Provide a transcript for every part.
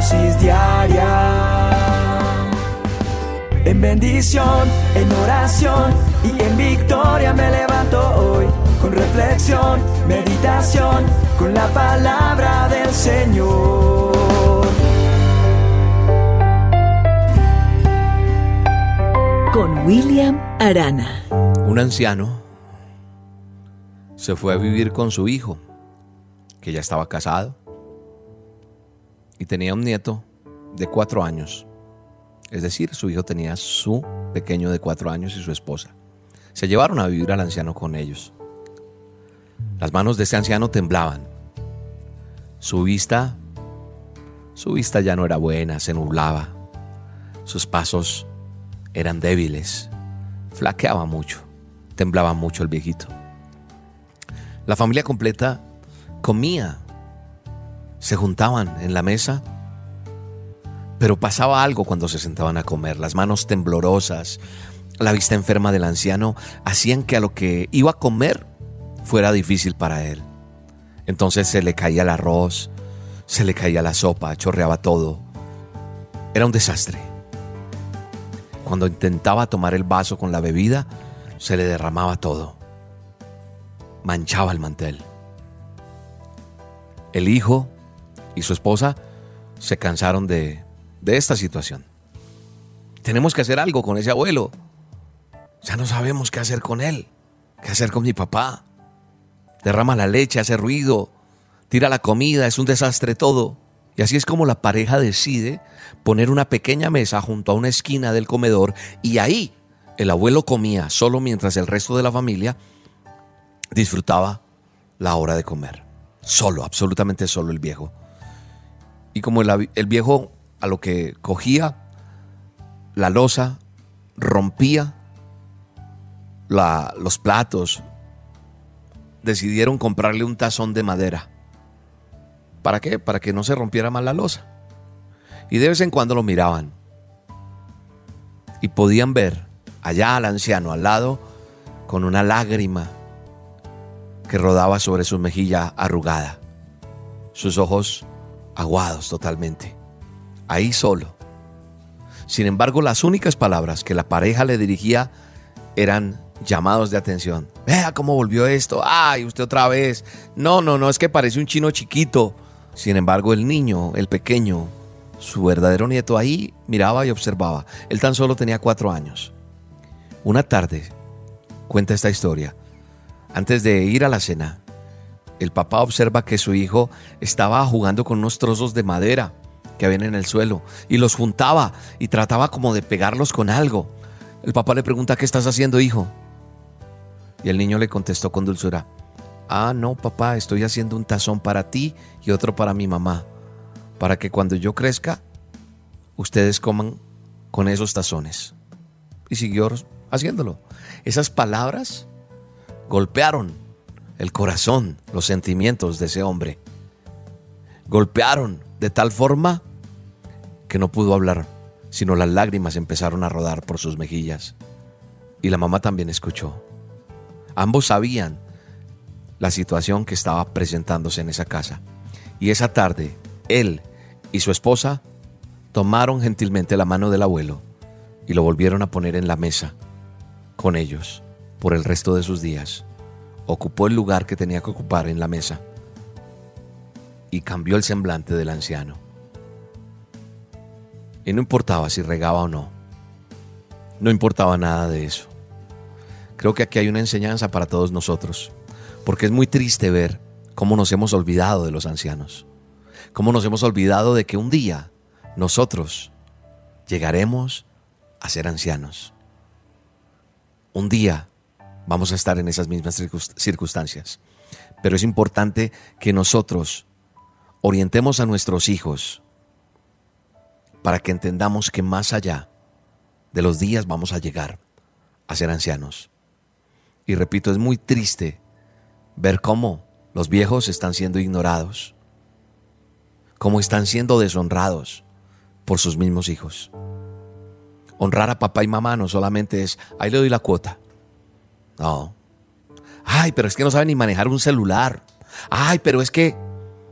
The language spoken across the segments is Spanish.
dosis diaria. En bendición, en oración y en victoria me levanto hoy. Con reflexión, meditación, con la palabra del Señor. Con William Arana. Un anciano se fue a vivir con su hijo, que ya estaba casado, y tenía un nieto de cuatro años. Es decir, su hijo tenía su pequeño de cuatro años y su esposa. Se llevaron a vivir al anciano con ellos. Las manos de ese anciano temblaban. Su vista, su vista ya no era buena, se nublaba. Sus pasos eran débiles, flaqueaba mucho, temblaba mucho el viejito. La familia completa comía, se juntaban en la mesa pero pasaba algo cuando se sentaban a comer. Las manos temblorosas, la vista enferma del anciano hacían que a lo que iba a comer fuera difícil para él. Entonces se le caía el arroz, se le caía la sopa, chorreaba todo. Era un desastre. Cuando intentaba tomar el vaso con la bebida, se le derramaba todo. Manchaba el mantel. El hijo y su esposa se cansaron de de esta situación. Tenemos que hacer algo con ese abuelo. Ya no sabemos qué hacer con él, qué hacer con mi papá. Derrama la leche, hace ruido, tira la comida, es un desastre todo. Y así es como la pareja decide poner una pequeña mesa junto a una esquina del comedor y ahí el abuelo comía solo mientras el resto de la familia disfrutaba la hora de comer. Solo, absolutamente solo el viejo. Y como el, viejo a lo que cogía la losa, rompía los platos, decidieron comprarle un tazón de madera. ¿Para qué? Para que no se rompiera más la losa. Y de vez en cuando lo miraban. Y podían ver allá al anciano al lado con una lágrima que rodaba sobre su mejilla arrugada, sus ojos aguados totalmente ahí solo. Sin embargo, las únicas palabras que la pareja le dirigía eran llamados de atención. Vea cómo volvió esto. Ay, usted otra vez. No, no, no, es que parece un chino chiquito. Sin embargo, el niño, el pequeño, su verdadero nieto ahí miraba y observaba. Él tan solo tenía cuatro años. Una tarde, cuenta esta historia, antes de ir a la cena, el papá observa que su hijo estaba jugando con unos trozos de madera que habían en el suelo y los juntaba y trataba como de pegarlos con algo. El papá le pregunta, ¿qué estás haciendo, hijo? Y el niño le contestó con dulzura, ah, no, papá, estoy haciendo un tazón para ti y otro para mi mamá, para que cuando yo crezca, ustedes coman con esos tazones. Y siguió haciéndolo. Esas palabras golpearon el corazón, los sentimientos de ese hombre. Golpearon de tal forma que no pudo hablar, sino las lágrimas empezaron a rodar por sus mejillas. Y la mamá también escuchó. Ambos sabían la situación que estaba presentándose en esa casa. Y esa tarde, él y su esposa tomaron gentilmente la mano del abuelo y lo volvieron a poner en la mesa con ellos por el resto de sus días. Ocupó el lugar que tenía que ocupar en la mesa y cambió el semblante del anciano. Y no importaba si regaba o no. No importaba nada de eso. Creo que aquí hay una enseñanza para todos nosotros, porque es muy triste ver cómo nos hemos olvidado de los ancianos, cómo nos hemos olvidado de que un día nosotros llegaremos a ser ancianos. Un día vamos a estar en esas mismas circunstancias, pero es importante que nosotros orientemos a nuestros hijos para que entendamos que más allá de los días vamos a llegar a ser ancianos. Y repito, es muy triste ver cómo los viejos están siendo ignorados, cómo están siendo deshonrados por sus mismos hijos. Honrar a papá y mamá no solamente es, ahí le doy la cuota. No. Ay, pero es que no saben ni manejar un celular. Ay, pero es que,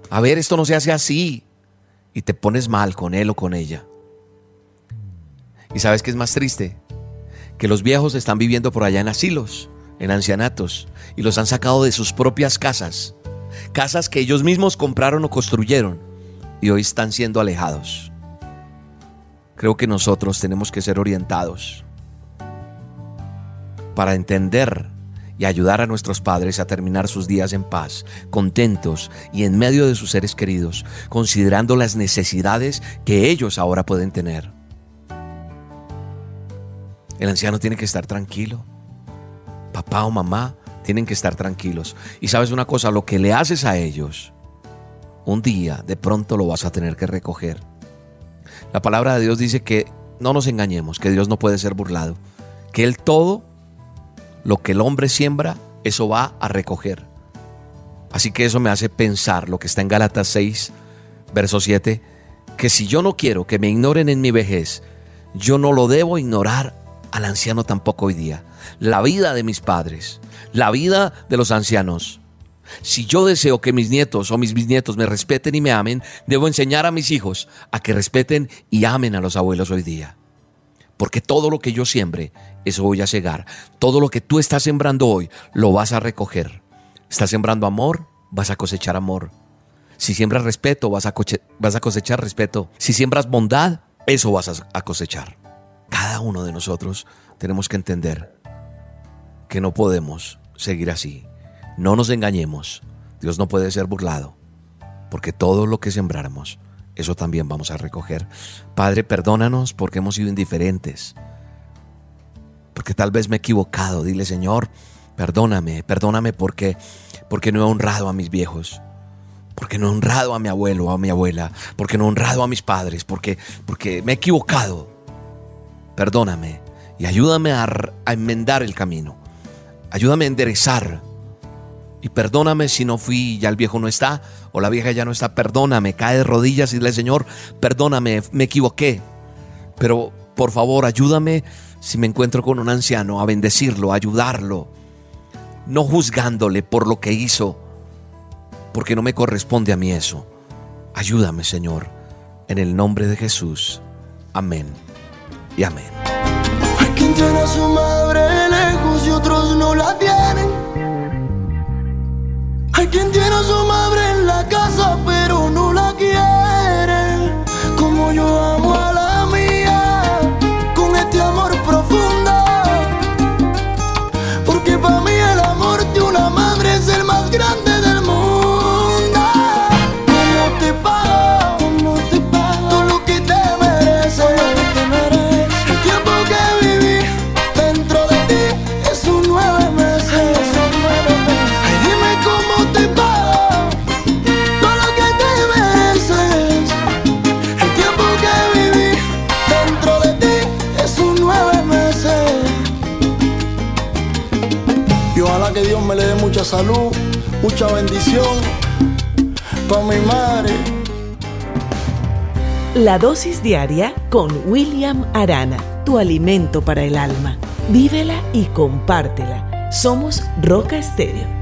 a ver, esto no se hace así y te pones mal con él o con ella. ¿Y sabes qué es más triste? Que los viejos están viviendo por allá en asilos, en ancianatos, y los han sacado de sus propias casas, casas que ellos mismos compraron o construyeron, y hoy están siendo alejados. Creo que nosotros tenemos que ser orientados para entender y ayudar a nuestros padres a terminar sus días en paz, contentos y en medio de sus seres queridos, considerando las necesidades que ellos ahora pueden tener. El anciano tiene que estar tranquilo. Papá o mamá tienen que estar tranquilos. Y sabes una cosa, lo que le haces a ellos, un día de pronto lo vas a tener que recoger. La palabra de Dios dice que no nos engañemos, que Dios no puede ser burlado, que Él todo lo que el hombre siembra, eso va a recoger. Así que eso me hace pensar lo que está en Gálatas 6, verso 7, que si yo no quiero que me ignoren en mi vejez, yo no lo debo ignorar al anciano tampoco hoy día. La vida de mis padres, la vida de los ancianos. Si yo deseo que mis nietos o mis bisnietos me respeten y me amen, debo enseñar a mis hijos a que respeten y amen a los abuelos hoy día. Porque todo lo que yo siembre, eso voy a cegar. Todo lo que tú estás sembrando hoy, lo vas a recoger. Estás sembrando amor, vas a cosechar amor. Si siembras respeto, vas a, cosechar respeto. Si siembras bondad, eso vas a cosechar. Cada uno de nosotros tenemos que entender que no podemos seguir así. No nos engañemos. Dios no puede ser burlado. Porque todo lo que sembramos, eso también vamos a recoger. Padre, perdónanos porque hemos sido indiferentes, porque tal vez me he equivocado. Dile, Señor, perdóname, perdóname porque, porque no he honrado a mis viejos, porque no he honrado a mi abuelo o a mi abuela, porque no he honrado a mis padres, porque, porque me he equivocado. Perdóname y ayúdame a, a enmendar el camino. Ayúdame a enderezar y perdóname si no fui, ya el viejo no está, o la vieja ya no está, perdóname, cae de rodillas y dile, Señor, perdóname, me equivoqué. Pero por favor, ayúdame si me encuentro con un anciano, a bendecirlo, a ayudarlo, no juzgándole por lo que hizo, porque no me corresponde a mí eso. Ayúdame, Señor, en el nombre de Jesús. Amén y amén. Salud, mucha bendición para mi madre. La dosis diaria con William Arana, tu alimento para el alma. Vívela y compártela. Somos Roca Estéreo